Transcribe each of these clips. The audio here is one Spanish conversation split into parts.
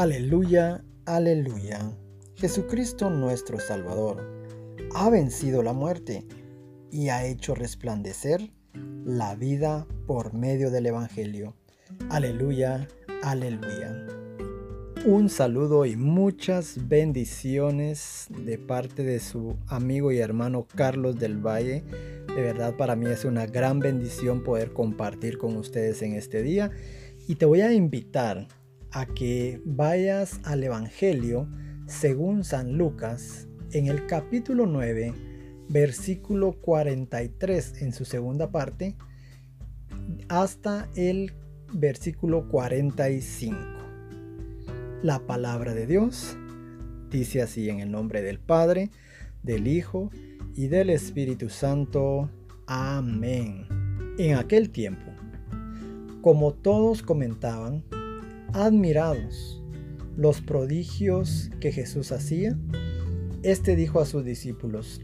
Aleluya, aleluya. Jesucristo nuestro Salvador ha vencido la muerte y ha hecho resplandecer la vida por medio del Evangelio. Aleluya, aleluya. Un saludo y muchas bendiciones de parte de su amigo y hermano Carlos del Valle. De verdad para mí es una gran bendición poder compartir con ustedes en este día y te voy a invitar a que vayas al Evangelio según San Lucas en el capítulo 9, versículo 43 en su segunda parte, hasta el versículo 45. La palabra de Dios dice así en el nombre del Padre, del Hijo y del Espíritu Santo. Amén. En aquel tiempo, como todos comentaban, admirados los prodigios que Jesús hacía, este dijo a sus discípulos,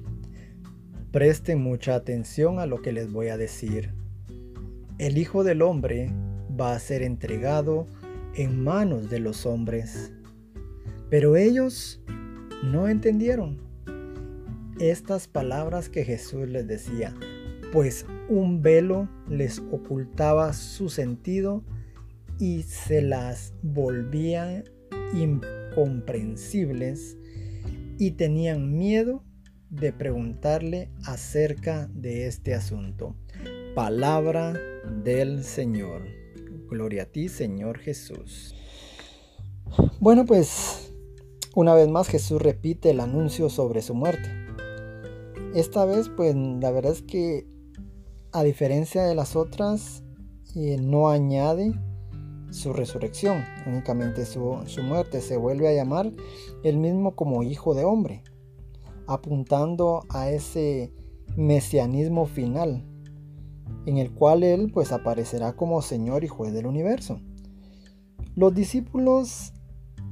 presten mucha atención a lo que les voy a decir. El Hijo del Hombre va a ser entregado en manos de los hombres. Pero ellos no entendieron estas palabras que Jesús les decía, pues un velo les ocultaba su sentido y se las volvía incomprensibles y tenían miedo de preguntarle acerca de este asunto. Palabra del Señor. Gloria a ti, Señor Jesús. Bueno, pues una vez más Jesús repite el anuncio sobre su muerte. Esta vez, pues la verdad es que a diferencia de las otras, eh, no añade su resurrección, únicamente su, su muerte. Se vuelve a llamar el mismo como hijo de hombre, apuntando a ese mesianismo final, en el cual él pues aparecerá como Señor y juez del universo. Los discípulos,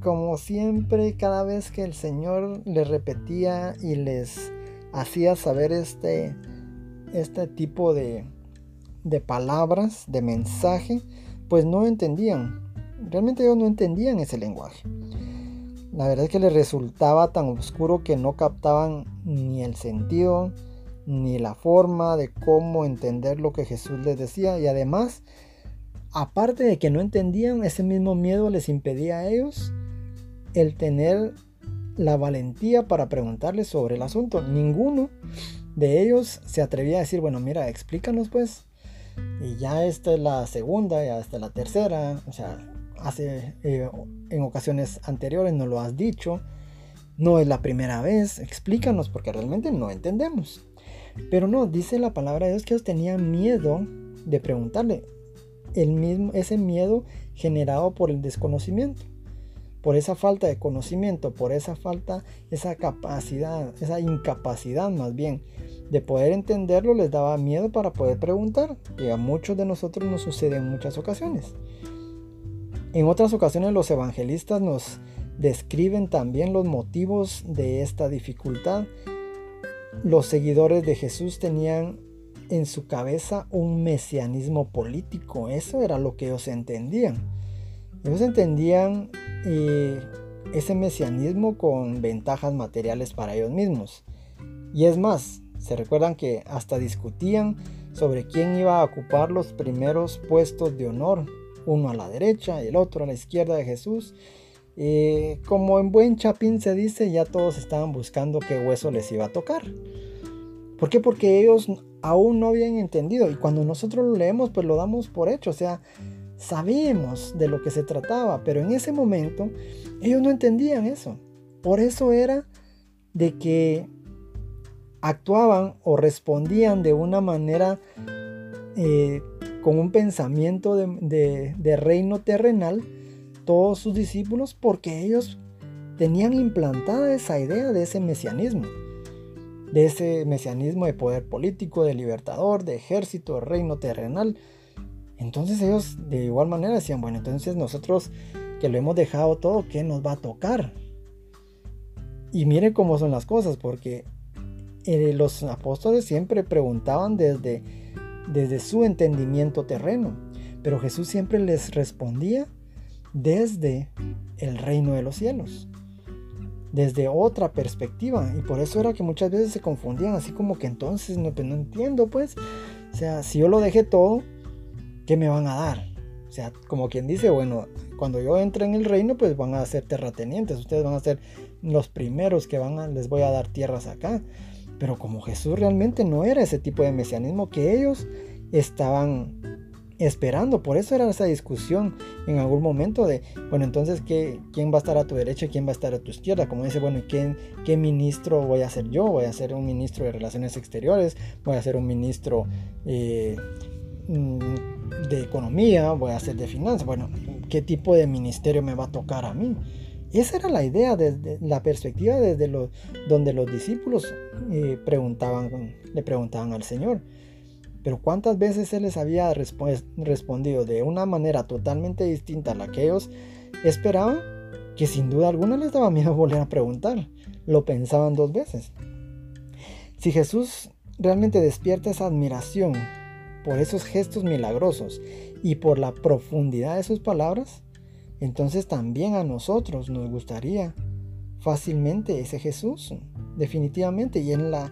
como siempre, cada vez que el Señor les repetía y les hacía saber este, este tipo de, de palabras, de mensaje, pues no entendían. Realmente ellos no entendían ese lenguaje. La verdad es que les resultaba tan oscuro que no captaban ni el sentido ni la forma de cómo entender lo que Jesús les decía. Y además, aparte de que no entendían, ese mismo miedo les impedía a ellos el tener la valentía para preguntarles sobre el asunto. Ninguno de ellos se atrevía a decir, bueno, mira, explícanos pues y ya esta es la segunda, ya esta es la tercera. O sea, hace, eh, en ocasiones anteriores no lo has dicho. No es la primera vez. Explícanos porque realmente no entendemos. Pero no, dice la palabra de Dios que ellos tenían miedo de preguntarle. El mismo, ese miedo generado por el desconocimiento. Por esa falta de conocimiento, por esa falta, esa capacidad, esa incapacidad más bien de poder entenderlo les daba miedo para poder preguntar, y a muchos de nosotros nos sucede en muchas ocasiones. En otras ocasiones los evangelistas nos describen también los motivos de esta dificultad. Los seguidores de Jesús tenían en su cabeza un mesianismo político, eso era lo que ellos entendían. Ellos entendían eh, ese mesianismo con ventajas materiales para ellos mismos. Y es más, se recuerdan que hasta discutían sobre quién iba a ocupar los primeros puestos de honor, uno a la derecha y el otro a la izquierda de Jesús. Eh, como en buen chapín se dice, ya todos estaban buscando qué hueso les iba a tocar. ¿Por qué? Porque ellos aún no habían entendido y cuando nosotros lo leemos pues lo damos por hecho, o sea, sabíamos de lo que se trataba, pero en ese momento ellos no entendían eso. Por eso era de que actuaban o respondían de una manera eh, con un pensamiento de, reino terrenal todos sus discípulos porque ellos tenían implantada esa idea de ese mesianismo, de ese mesianismo de poder político, de libertador, de ejército, de reino terrenal. Entonces ellos de igual manera decían, bueno, entonces nosotros que lo hemos dejado todo, ¿qué nos va a tocar? Y miren cómo son las cosas, porque eh, los apóstoles siempre preguntaban desde, desde su entendimiento terreno, pero Jesús siempre les respondía desde el reino de los cielos, desde otra perspectiva. Y por eso era que muchas veces se confundían, así como que entonces no, pues no entiendo, pues. O sea, si yo lo dejé todo, ¿qué me van a dar? O sea, como quien dice, bueno, cuando yo entre en el reino, pues van a ser terratenientes, ustedes van a ser los primeros que van a, les voy a dar tierras acá. Pero como Jesús realmente no era ese tipo de mesianismo que ellos estaban esperando. Por eso era esa discusión en algún momento de, bueno, entonces, ¿qué, ¿quién va a estar a tu derecha y quién va a estar a tu izquierda? Como dice, bueno, ¿quién, ¿qué ministro voy a ser yo? ¿Voy a ser un ministro de Relaciones Exteriores? ¿Voy a ser un ministro eh, mm, de Economía? ¿Voy a ser de Finanzas? Bueno, ¿qué tipo de ministerio me va a tocar a mí? Esa era la idea, desde la perspectiva desde los, donde los discípulos eh, le preguntaban al Señor. Pero cuántas veces Él les había respondido de una manera totalmente distinta a la que ellos esperaban, que sin duda alguna les daba miedo volver a preguntar. Lo pensaban dos veces. Si Jesús realmente despierta esa admiración por esos gestos milagrosos y por la profundidad de sus palabras, entonces también a nosotros nos gustaría fácilmente ese Jesús, definitivamente, y en la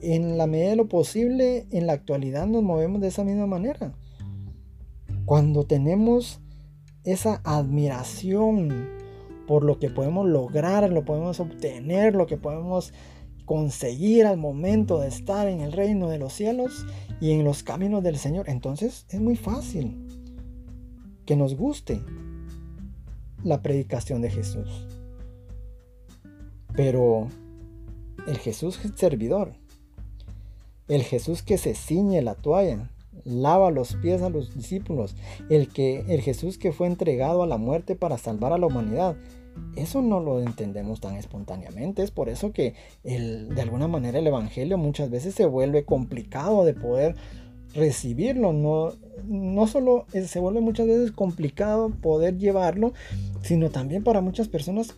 en la medida de lo posible, en la actualidad nos movemos de esa misma manera. Cuando tenemos esa admiración por lo que podemos lograr, lo podemos obtener, lo que podemos conseguir al momento de estar en el reino de los cielos y en los caminos del Señor, entonces es muy fácil que nos guste la predicación de Jesús. Pero el Jesús servidor el Jesús que se ciñe la toalla, lava los pies a los discípulos, el, que, el Jesús que fue entregado a la muerte para salvar a la humanidad. Eso no lo entendemos tan espontáneamente, es por eso que el, de alguna manera el Evangelio muchas veces se vuelve complicado de poder recibirlo, no, no solo se vuelve muchas veces complicado poder llevarlo, sino también para muchas personas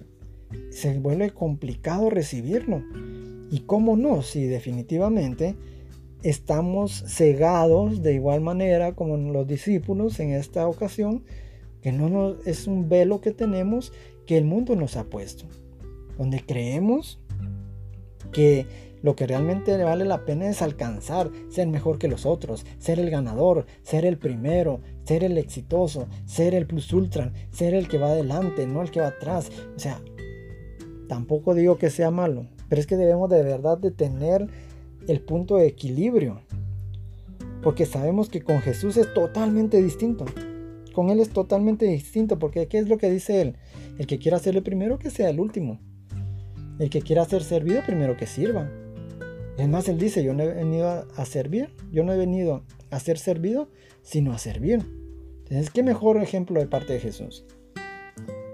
se vuelve complicado recibirlo. Y cómo no, si definitivamente estamos cegados de igual manera como los discípulos en esta ocasión, que no es un velo que tenemos que el mundo nos ha puesto, donde creemos que lo que realmente vale la pena es alcanzar, ser mejor que los otros, ser el ganador, ser el primero, ser el exitoso, ser el plus ultra, ser el que va adelante, no el que va atrás. O sea, tampoco digo que sea malo, pero es que debemos de verdad de tener el punto de equilibrio. Porque sabemos que con Jesús es totalmente distinto. Con Él es totalmente distinto. Porque ¿qué es lo que dice Él? El que quiera ser el primero, que sea el último. El que quiera ser servido, primero que sirva. Es más, Él dice, yo no he venido a, servir. Yo no he venido a ser servido, sino a servir. Entonces, ¿qué mejor ejemplo de parte de Jesús?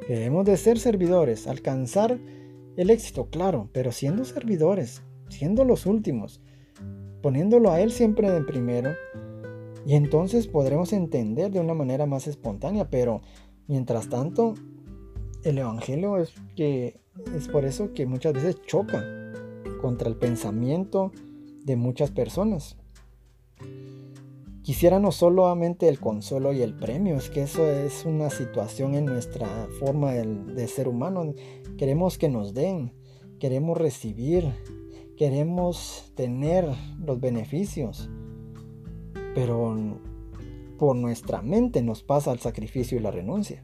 Debemos de ser servidores, alcanzar el éxito, claro, pero siendo servidores, siendo los últimos, poniéndolo a Él siempre de primero, y entonces podremos entender de una manera más espontánea, pero mientras tanto, el Evangelio es que es por eso que muchas veces choca contra el pensamiento de muchas personas. Quisiera no solamente el consuelo y el premio, es que eso es una situación en nuestra forma de, de ser humano. Queremos que nos den, queremos recibir, queremos tener los beneficios, pero por nuestra mente nos pasa el sacrificio y la renuncia.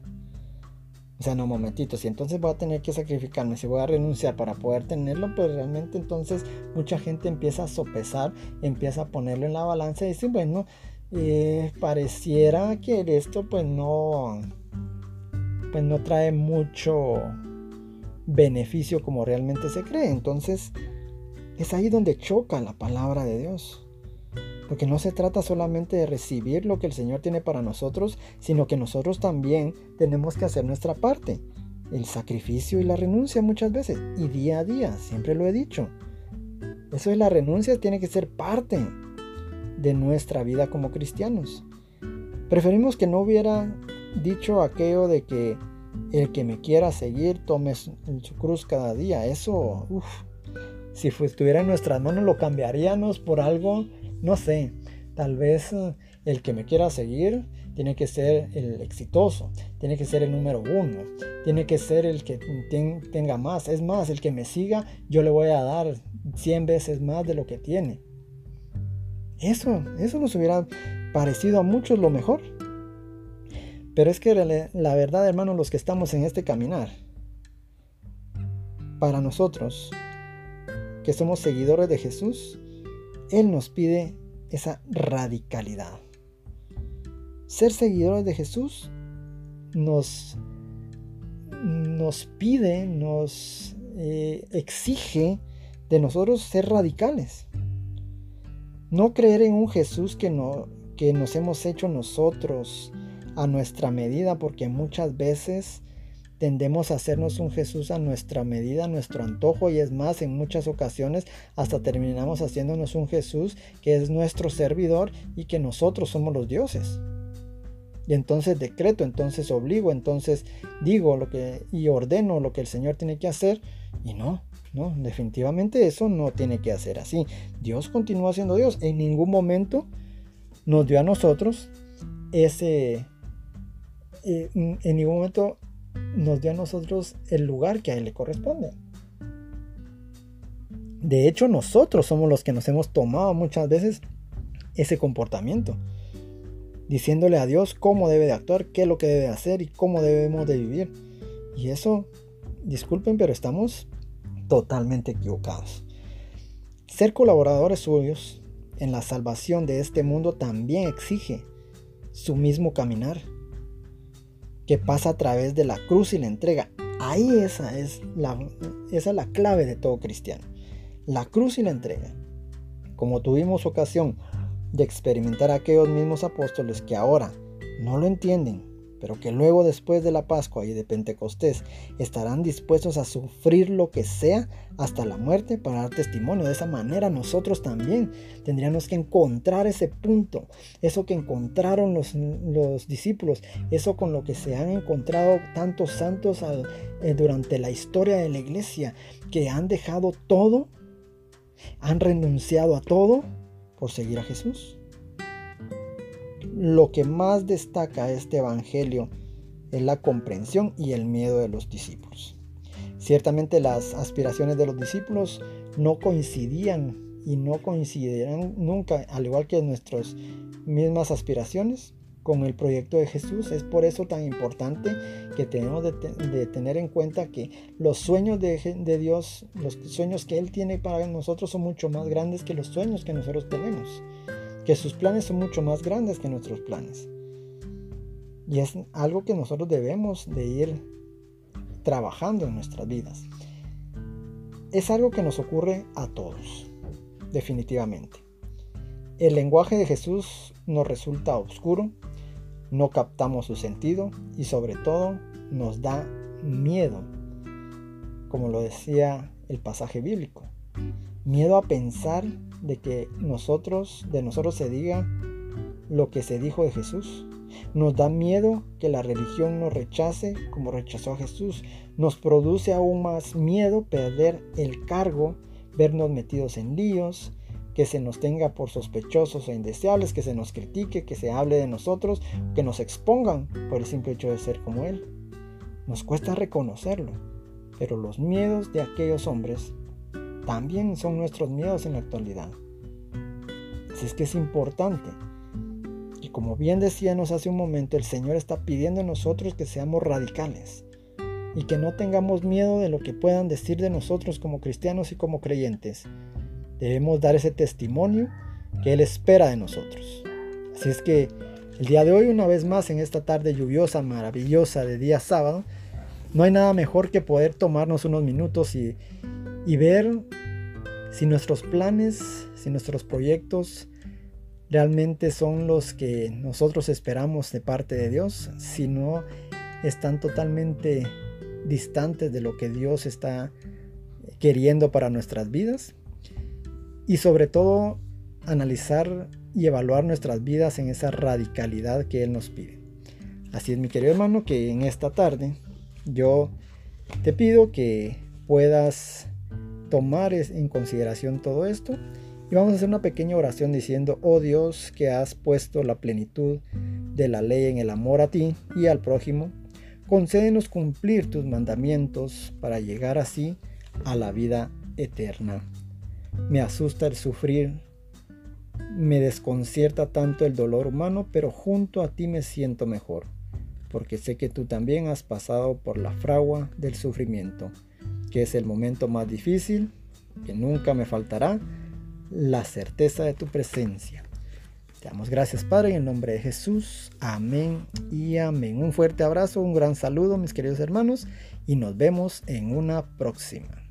O sea, no, momentito, si entonces voy a tener que sacrificarme, si voy a renunciar para poder tenerlo, pues realmente entonces mucha gente empieza a sopesar, empieza a ponerlo en la balanza y dice, bueno, eh, pareciera que esto pues no, pues no trae mucho beneficio como realmente se cree. Entonces, es ahí donde choca la palabra de Dios. Porque no se trata solamente de recibir lo que el Señor tiene para nosotros, sino que nosotros también tenemos que hacer nuestra parte. El sacrificio y la renuncia muchas veces. Y día a día, siempre lo he dicho. Eso es la renuncia, tiene que ser parte de nuestra vida como cristianos. Preferimos que no hubiera dicho aquello de que el que me quiera seguir tome su, cruz cada día. Eso, uff, si estuviera en nuestras manos lo cambiaríamos por algo, no sé, tal vez eh, el que me quiera seguir, tiene que ser el exitoso, tiene que ser el número uno, tiene que ser el que tenga más. Es más, el que me siga, yo le voy a dar 100 veces más de lo que tiene. Eso, eso nos hubiera parecido a muchos lo mejor. Pero es que la verdad, hermanos, los que estamos en este caminar, para nosotros, que somos seguidores de Jesús, Él nos pide esa radicalidad. Ser seguidores de Jesús nos, nos pide, nos eh, exige de nosotros ser radicales. No creer en un Jesús que, no, que nos hemos hecho nosotros a nuestra medida, porque muchas veces tendemos a hacernos un Jesús a nuestra medida, a nuestro antojo, y es más, en muchas ocasiones hasta terminamos haciéndonos un Jesús que es nuestro servidor y que nosotros somos los dioses. Y entonces decreto, entonces obligo, entonces digo lo que y ordeno lo que el Señor tiene que hacer y no, no, definitivamente eso no tiene que hacer así. Dios continúa siendo Dios. En ningún momento nos dio a nosotros ese eh, en ningún momento nos dio a nosotros el lugar que a Él le corresponde. De hecho, nosotros somos los que nos hemos tomado muchas veces ese comportamiento, diciéndole a Dios cómo debe de actuar, qué es lo que debe hacer y cómo debemos de vivir. Y eso, disculpen, pero estamos totalmente equivocados. Ser colaboradores suyos en la salvación de este mundo también exige su mismo caminar que pasa a través de la cruz y la entrega. Ahí esa es la, esa es la clave de todo cristiano. La cruz y la entrega. Como tuvimos ocasión de experimentar aquellos mismos apóstoles que ahora no lo entienden, pero que luego después de la Pascua y de Pentecostés estarán dispuestos a sufrir lo que sea hasta la muerte para dar testimonio. De esa manera nosotros también tendríamos que encontrar ese punto, eso que encontraron los, discípulos, eso con lo que se han encontrado tantos santos eh, durante la historia de la iglesia, que han dejado todo, han renunciado a todo por seguir a Jesús lo que más destaca este Evangelio es la comprensión y el miedo de los discípulos. Ciertamente las aspiraciones de los discípulos no coincidían y no coincidirán nunca, al igual que nuestras mismas aspiraciones, con el proyecto de Jesús. Es por eso tan importante que tenemos de, tener en cuenta que los sueños de, de, Dios, los sueños que Él tiene para nosotros son mucho más grandes que los sueños que nosotros tenemos que sus planes son mucho más grandes que nuestros planes. Y es algo que nosotros debemos de ir trabajando en nuestras vidas. Es algo que nos ocurre a todos, definitivamente. El lenguaje de Jesús nos resulta oscuro, no captamos su sentido y sobre todo nos da miedo, como lo decía el pasaje bíblico. Miedo a pensar de que nosotros, de nosotros se diga lo que se dijo de Jesús. Nos da miedo que la religión nos rechace como rechazó a Jesús. Nos produce aún más miedo perder el cargo, vernos metidos en líos, que se nos tenga por sospechosos e indeseables, que se nos critique, que se hable de nosotros, que nos expongan por el simple hecho de ser como Él. Nos cuesta reconocerlo, pero los miedos de aquellos hombres también son nuestros miedos en la actualidad. Así es que es importante. Y como bien decíamos hace un momento, el Señor está pidiendo a nosotros que seamos radicales y que no tengamos miedo de lo que puedan decir de nosotros como cristianos y como creyentes. Debemos dar ese testimonio que Él espera de nosotros. Así es que el día de hoy, una vez más, en esta tarde lluviosa, maravillosa de día sábado, no hay nada mejor que poder tomarnos unos minutos y, y ver si nuestros planes, si nuestros proyectos realmente son los que nosotros esperamos de parte de Dios, si no están totalmente distantes de lo que Dios está queriendo para nuestras vidas y sobre todo analizar y evaluar nuestras vidas en esa radicalidad que Él nos pide. Así es mi querido hermano que en esta tarde yo te pido que puedas tomar en consideración todo esto y vamos a hacer una pequeña oración diciendo, oh Dios, que has puesto la plenitud de la ley en el amor a ti y al prójimo. Concédenos cumplir tus mandamientos para llegar así a la vida eterna. Me asusta el sufrir, me desconcierta tanto el dolor humano, pero junto a ti me siento mejor, porque sé que tú también has pasado por la fragua del sufrimiento, que es el momento más difícil, que nunca me faltará la certeza de tu presencia. Te damos gracias, Padre, en el nombre de Jesús. Amén y amén. Un fuerte abrazo, un gran saludo, mis queridos hermanos, y nos vemos en una próxima.